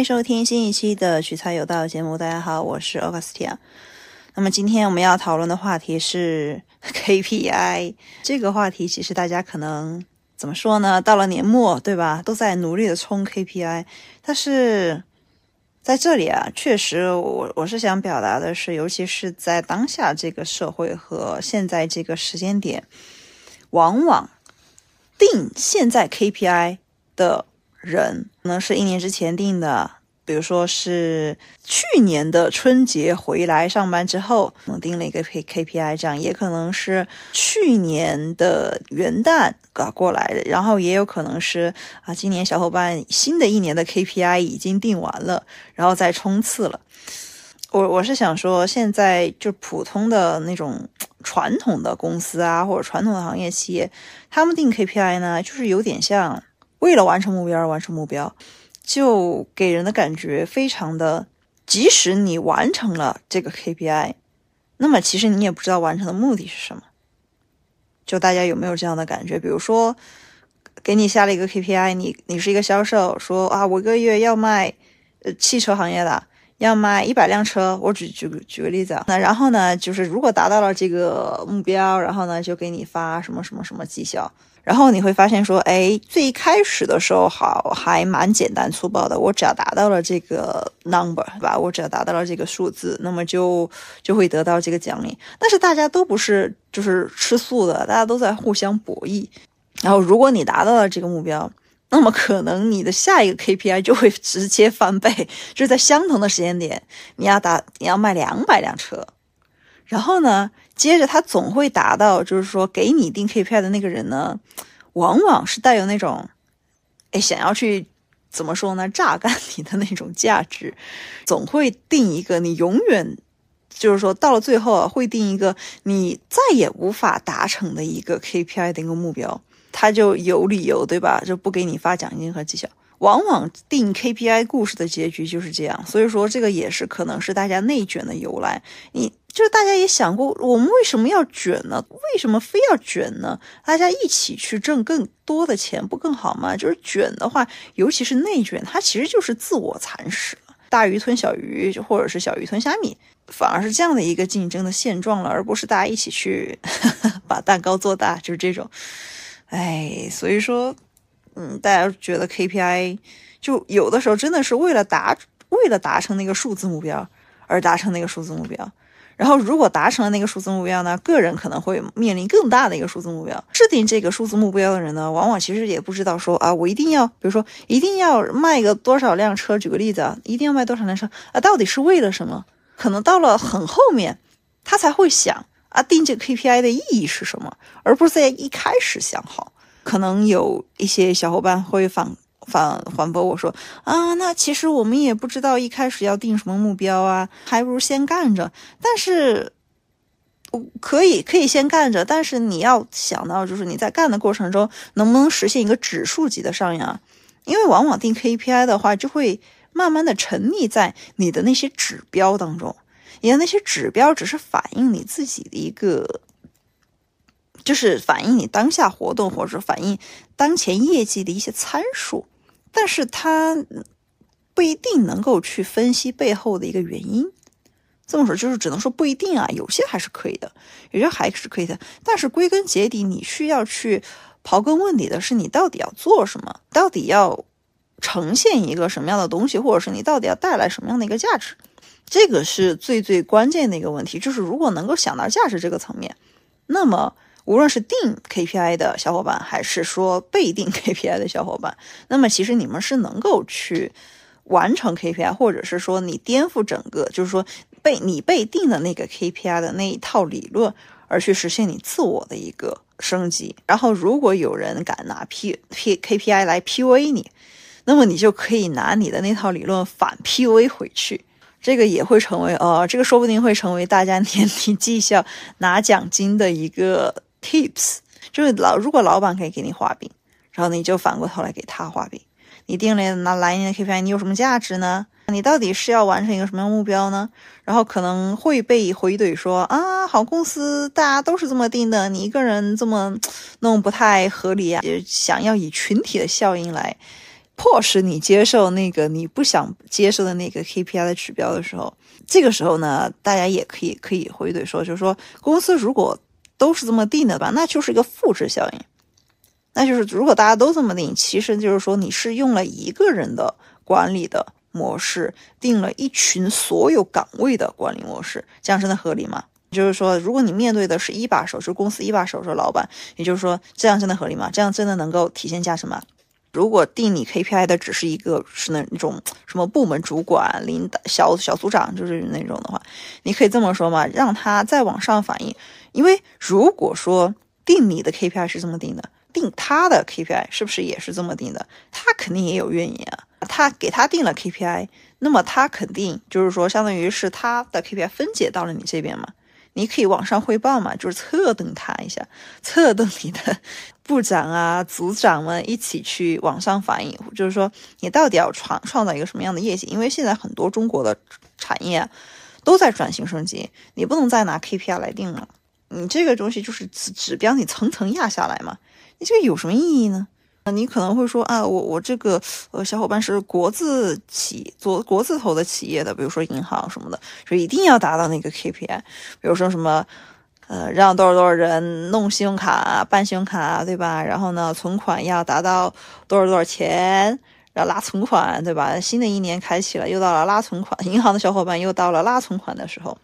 迎收听新一期的取材有道节目。大家好，我是 Augustia。那么今天我们要讨论的话题是 KPI。这个话题其实大家可能怎么说呢？到了年末，对吧？都在努力的冲 KPI。但是在这里啊，确实，我我是想表达的是，尤其是在当下这个社会和现在这个时间点，往往定现在 KPI 的。人可能是一年之前定的，比如说是去年的春节回来上班之后，可能定了一个 K K P I，这样也可能是去年的元旦搞过来的，然后也有可能是啊，今年小伙伴新的一年的 K P I 已经定完了，然后再冲刺了。我我是想说，现在就普通的那种传统的公司啊，或者传统的行业企业，他们定 K P I 呢，就是有点像。为了完成目标而完成目标，就给人的感觉非常的，即使你完成了这个 KPI，那么其实你也不知道完成的目的是什么。就大家有没有这样的感觉？比如说，给你下了一个 KPI，你你是一个销售，说啊，我一个月要卖，呃，汽车行业的要卖一百辆车。我举举举个例子啊，那然后呢，就是如果达到了这个目标，然后呢，就给你发什么什么什么绩效。然后你会发现说，哎，最开始的时候好还蛮简单粗暴的，我只要达到了这个 number，对吧？我只要达到了这个数字，那么就就会得到这个奖励。但是大家都不是就是吃素的，大家都在互相博弈。然后如果你达到了这个目标，那么可能你的下一个 KPI 就会直接翻倍，就是在相同的时间点，你要达你要卖两百辆车，然后呢？接着他总会达到，就是说给你定 KPI 的那个人呢，往往是带有那种，哎，想要去怎么说呢，榨干你的那种价值，总会定一个你永远，就是说到了最后啊，会定一个你再也无法达成的一个 KPI 的一个目标，他就有理由对吧，就不给你发奖金和绩效。往往定 KPI 故事的结局就是这样，所以说这个也是可能是大家内卷的由来。你。就是大家也想过，我们为什么要卷呢？为什么非要卷呢？大家一起去挣更多的钱，不更好吗？就是卷的话，尤其是内卷，它其实就是自我蚕食了，大鱼吞小鱼，或者是小鱼吞虾米，反而是这样的一个竞争的现状了，而不是大家一起去 把蛋糕做大，就是这种。哎，所以说，嗯，大家觉得 KPI 就有的时候真的是为了达为了达成那个数字目标而达成那个数字目标。然后，如果达成了那个数字目标呢？个人可能会面临更大的一个数字目标。制定这个数字目标的人呢，往往其实也不知道说啊，我一定要，比如说一定要卖个多少辆车。举个例子啊，一定要卖多少辆车啊？到底是为了什么？可能到了很后面，他才会想啊，定这个 KPI 的意义是什么，而不是在一开始想好。可能有一些小伙伴会反。反反驳我说啊，那其实我们也不知道一开始要定什么目标啊，还不如先干着。但是，我可以可以先干着，但是你要想到，就是你在干的过程中能不能实现一个指数级的上扬？因为往往定 KPI 的话，就会慢慢的沉溺在你的那些指标当中，你的那些指标只是反映你自己的一个。就是反映你当下活动，或者反映当前业绩的一些参数，但是它不一定能够去分析背后的一个原因。这么说就是只能说不一定啊，有些还是可以的，有些还是可以的。但是归根结底，你需要去刨根问底的是，你到底要做什么，到底要呈现一个什么样的东西，或者是你到底要带来什么样的一个价值，这个是最最关键的一个问题。就是如果能够想到价值这个层面，那么。无论是定 KPI 的小伙伴，还是说被定 KPI 的小伙伴，那么其实你们是能够去完成 KPI，或者是说你颠覆整个，就是说被你被定的那个 KPI 的那一套理论，而去实现你自我的一个升级。然后，如果有人敢拿 P P KPI 来 PUA 你，那么你就可以拿你的那套理论反 PUA 回去。这个也会成为呃，这个说不定会成为大家 年底绩效拿奖金的一个。Tips 就是老，如果老板可以给你画饼，然后你就反过头来给他画饼。你定了拿来年的 KPI，你有什么价值呢？你到底是要完成一个什么样目标呢？然后可能会被回怼说啊，好公司大家都是这么定的，你一个人这么弄不太合理啊。想要以群体的效应来迫使你接受那个你不想接受的那个 KPI 的指标的时候，这个时候呢，大家也可以可以回怼说，就是说公司如果都是这么定的吧，那就是一个复制效应。那就是如果大家都这么定，其实就是说你是用了一个人的管理的模式，定了一群所有岗位的管理模式，这样真的合理吗？就是说，如果你面对的是一把手，是公司一把手，是老板，也就是说，这样真的合理吗？这样真的能够体现价值吗？如果定你 KPI 的只是一个是那那种什么部门主管、领导、小小组长，就是那种的话，你可以这么说嘛，让他再往上反映。因为如果说定你的 KPI 是这么定的，定他的 KPI 是不是也是这么定的？他肯定也有怨言啊。他给他定了 KPI，那么他肯定就是说，相当于是他的 KPI 分解到了你这边嘛。你可以往上汇报嘛，就是侧瞪他一下，侧瞪你的 部长啊、组长们一起去往上反映，就是说你到底要创创造一个什么样的业绩？因为现在很多中国的产业都在转型升级，你不能再拿 KPI 来定了，你这个东西就是指指标，你层层压下来嘛，你这个有什么意义呢？你可能会说啊，我我这个呃小伙伴是国字企做国字头的企业的，比如说银行什么的，就一定要达到那个 KPI，比如说什么呃让多少多少人弄信用卡办信用卡，对吧？然后呢存款要达到多少多少钱，然后拉存款，对吧？新的一年开启了，又到了拉存款，银行的小伙伴又到了拉存款的时候。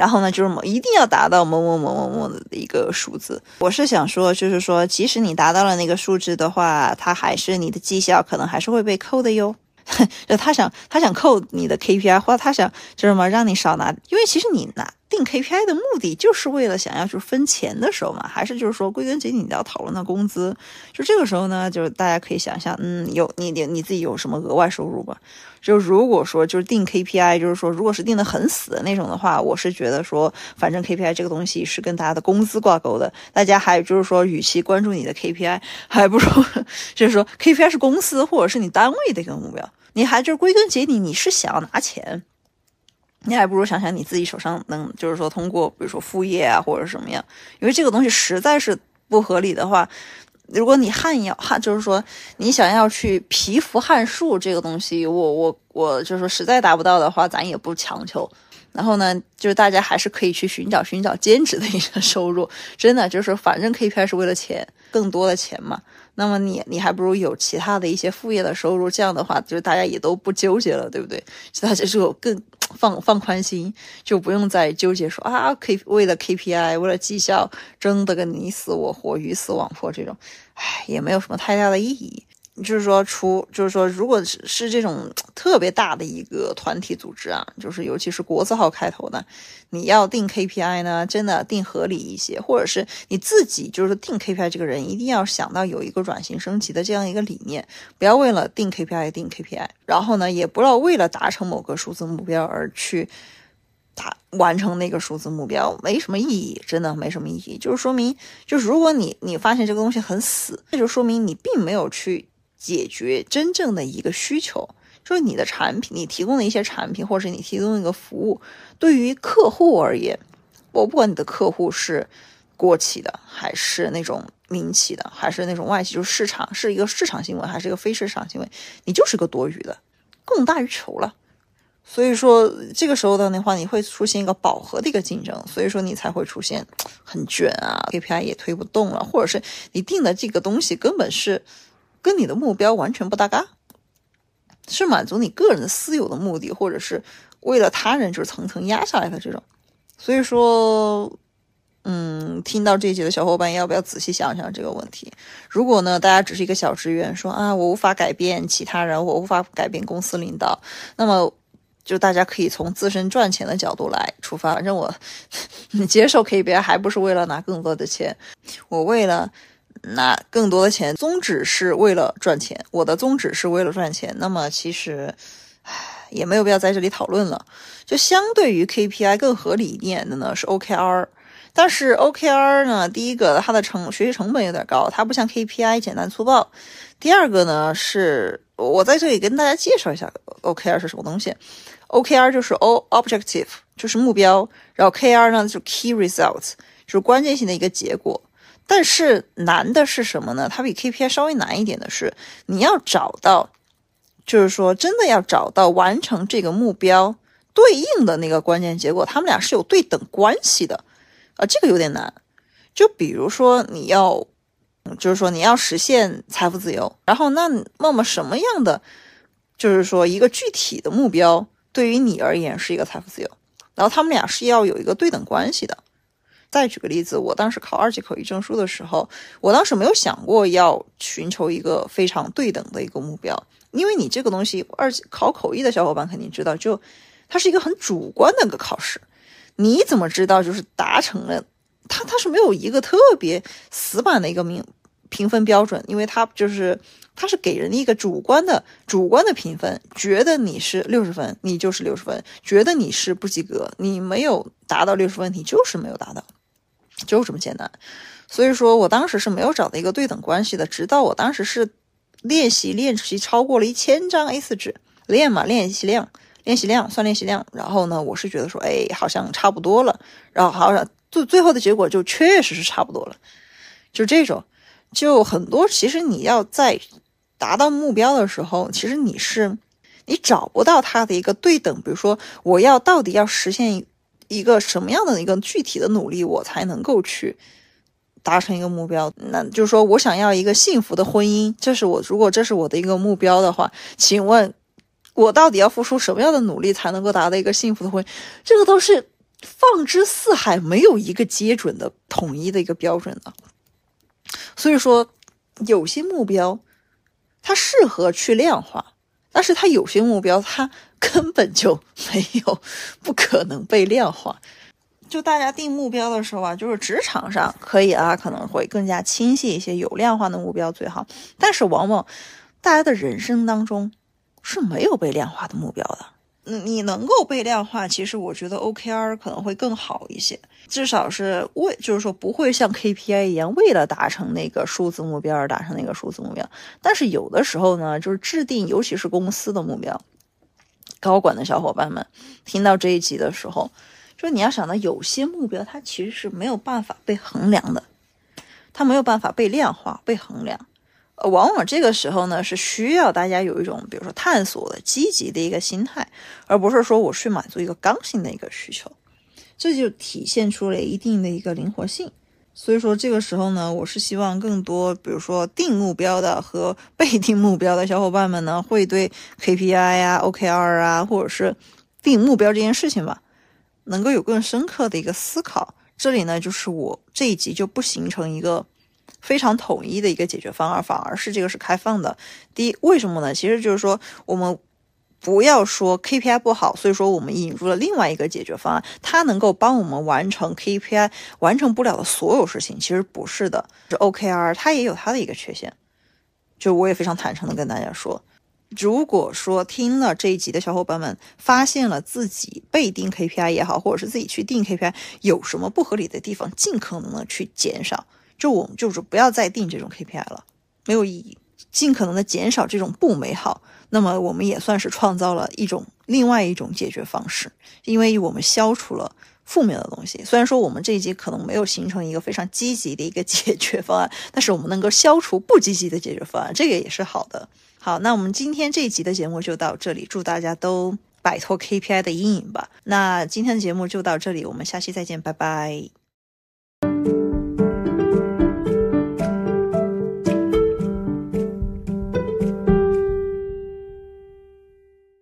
然后呢，就是某一定要达到某某某某某的一个数字。我是想说，就是说，即使你达到了那个数字的话，它还是你的绩效可能还是会被扣的哟。就他想他想扣你的 KPI，或者他想就什么让你少拿，因为其实你拿。定 KPI 的目的就是为了想要去分钱的时候嘛，还是就是说归根结底你要讨论的工资，就这个时候呢，就是大家可以想象，嗯，有你你你自己有什么额外收入吧？就如果说就是定 KPI，就是说如果是定的很死的那种的话，我是觉得说，反正 KPI 这个东西是跟大家的工资挂钩的，大家还有就是说，与其关注你的 KPI，还不如就是说 KPI 是公司或者是你单位的一个目标，你还就是归根结底你是想要拿钱。你还不如想想你自己手上能，就是说通过，比如说副业啊，或者什么样，因为这个东西实在是不合理的话，如果你汉要汉，就是说你想要去蚍蜉撼树这个东西，我我我就是说实在达不到的话，咱也不强求。然后呢，就是大家还是可以去寻找寻找兼职的一个 收入，真的就是反正 KPI 是为了钱，更多的钱嘛。那么你你还不如有其他的一些副业的收入，这样的话就大家也都不纠结了，对不对？其他就更 放放宽心，就不用再纠结说啊，K 为了 KPI 为了绩效争得个你死我活鱼死网破这种，唉，也没有什么太大的意义。就是说，出就是说，如果是是这种特别大的一个团体组织啊，就是尤其是国字号开头的，你要定 KPI 呢，真的定合理一些，或者是你自己就是定 KPI 这个人一定要想到有一个转型升级的这样一个理念，不要为了定 KPI 定 KPI，然后呢，也不要为了达成某个数字目标而去达完成那个数字目标，没什么意义，真的没什么意义。就是说明，就是如果你你发现这个东西很死，那就说明你并没有去。解决真正的一个需求，就是你的产品，你提供的一些产品，或者是你提供一个服务，对于客户而言，我不管你的客户是国企的，还是那种民企的，还是那种外企，就是市场是一个市场行为，还是一个非市场行为，你就是个多余的，供大于求了。所以说，这个时候的话，你会出现一个饱和的一个竞争，所以说你才会出现很卷啊，KPI 也推不动了，或者是你定的这个东西根本是。跟你的目标完全不搭嘎，是满足你个人的私有的目的，或者是为了他人就是层层压下来的这种。所以说，嗯，听到这一节的小伙伴要不要仔细想想这个问题？如果呢，大家只是一个小职员，说啊，我无法改变其他人，我无法改变公司领导，那么就大家可以从自身赚钱的角度来出发。反正我，你 接受 KPI 还不是为了拿更多的钱？我为了。拿更多的钱，宗旨是为了赚钱。我的宗旨是为了赚钱，那么其实，唉，也没有必要在这里讨论了。就相对于 KPI 更合理一点的呢是 OKR，但是 OKR 呢，第一个它的成学习成本有点高，它不像 KPI 简单粗暴。第二个呢是，我在这里跟大家介绍一下 OKR 是什么东西。OKR 就是 O Objective，就是目标，然后 KR 呢就是 Key Results，就是关键性的一个结果。但是难的是什么呢？它比 KPI 稍微难一点的是，你要找到，就是说真的要找到完成这个目标对应的那个关键结果，他们俩是有对等关系的啊，这个有点难。就比如说你要，就是说你要实现财富自由，然后那那么什么样的，就是说一个具体的目标对于你而言是一个财富自由，然后他们俩是要有一个对等关系的。再举个例子，我当时考二级口译证书的时候，我当时没有想过要寻求一个非常对等的一个目标，因为你这个东西，二级考口译的小伙伴肯定知道，就它是一个很主观的一个考试，你怎么知道就是达成了？它它是没有一个特别死板的一个评评分标准，因为它就是它是给人一个主观的主观的评分，觉得你是六十分，你就是六十分；觉得你是不及格，你没有达到六十分，你就是没有达到。就这么简单，所以说我当时是没有找到一个对等关系的。直到我当时是练习练习超过了一千张 A4 纸，练嘛练习量，练习量算练习量。然后呢，我是觉得说，哎，好像差不多了。然后好像最最后的结果就确实是差不多了。就这种，就很多。其实你要在达到目标的时候，其实你是你找不到它的一个对等。比如说，我要到底要实现。一个什么样的一个具体的努力，我才能够去达成一个目标？那就是说我想要一个幸福的婚姻，这是我如果这是我的一个目标的话，请问，我到底要付出什么样的努力才能够达到一个幸福的婚姻？这个都是放之四海，没有一个接准的统一的一个标准的。所以说，有些目标它适合去量化。但是它有些目标，它根本就没有，不可能被量化。就大家定目标的时候啊，就是职场上可以啊，可能会更加清晰一些，有量化的目标最好。但是往往大家的人生当中是没有被量化的目标的。嗯，你能够被量化，其实我觉得 OKR 可能会更好一些，至少是为，就是说不会像 KPI 一样，为了达成那个数字目标而达成那个数字目标。但是有的时候呢，就是制定，尤其是公司的目标，高管的小伙伴们听到这一集的时候，就你要想到有些目标它其实是没有办法被衡量的，它没有办法被量化、被衡量。呃往往这个时候呢，是需要大家有一种，比如说探索的积极的一个心态，而不是说我去满足一个刚性的一个需求，这就体现出了一定的一个灵活性。所以说这个时候呢，我是希望更多，比如说定目标的和 被定目标的小伙伴们呢，会对 KPI 啊、OKR 啊，或者是定目标这件事情吧，能够有更深刻的一个思考。这里呢，就是我这一集就不形成一个。非常统一的一个解决方案，反而是这个是开放的。第一，为什么呢？其实就是说，我们不要说 KPI 不好，所以说我们引入了另外一个解决方案，它能够帮我们完成 KPI 完成不了的所有事情。其实不是的，是 OKR 它也有它的一个缺陷。就我也非常坦诚的跟大家说，如果说听了这一集的小伙伴们发现了自己被定 KPI 也好，或者是自己去定 KPI 有什么不合理的地方，尽可能的去减少。就我们就是不要再定这种 KPI 了，没有意义。尽可能的减少这种不美好，那么我们也算是创造了一种另外一种解决方式，因为我们消除了负面的东西。虽然说我们这一集可能没有形成一个非常积极的一个解决方案，但是我们能够消除不积极的解决方案，这个也是好的。好，那我们今天这一集的节目就到这里，祝大家都摆脱 KPI 的阴影吧。那今天的节目就到这里，我们下期再见，拜拜。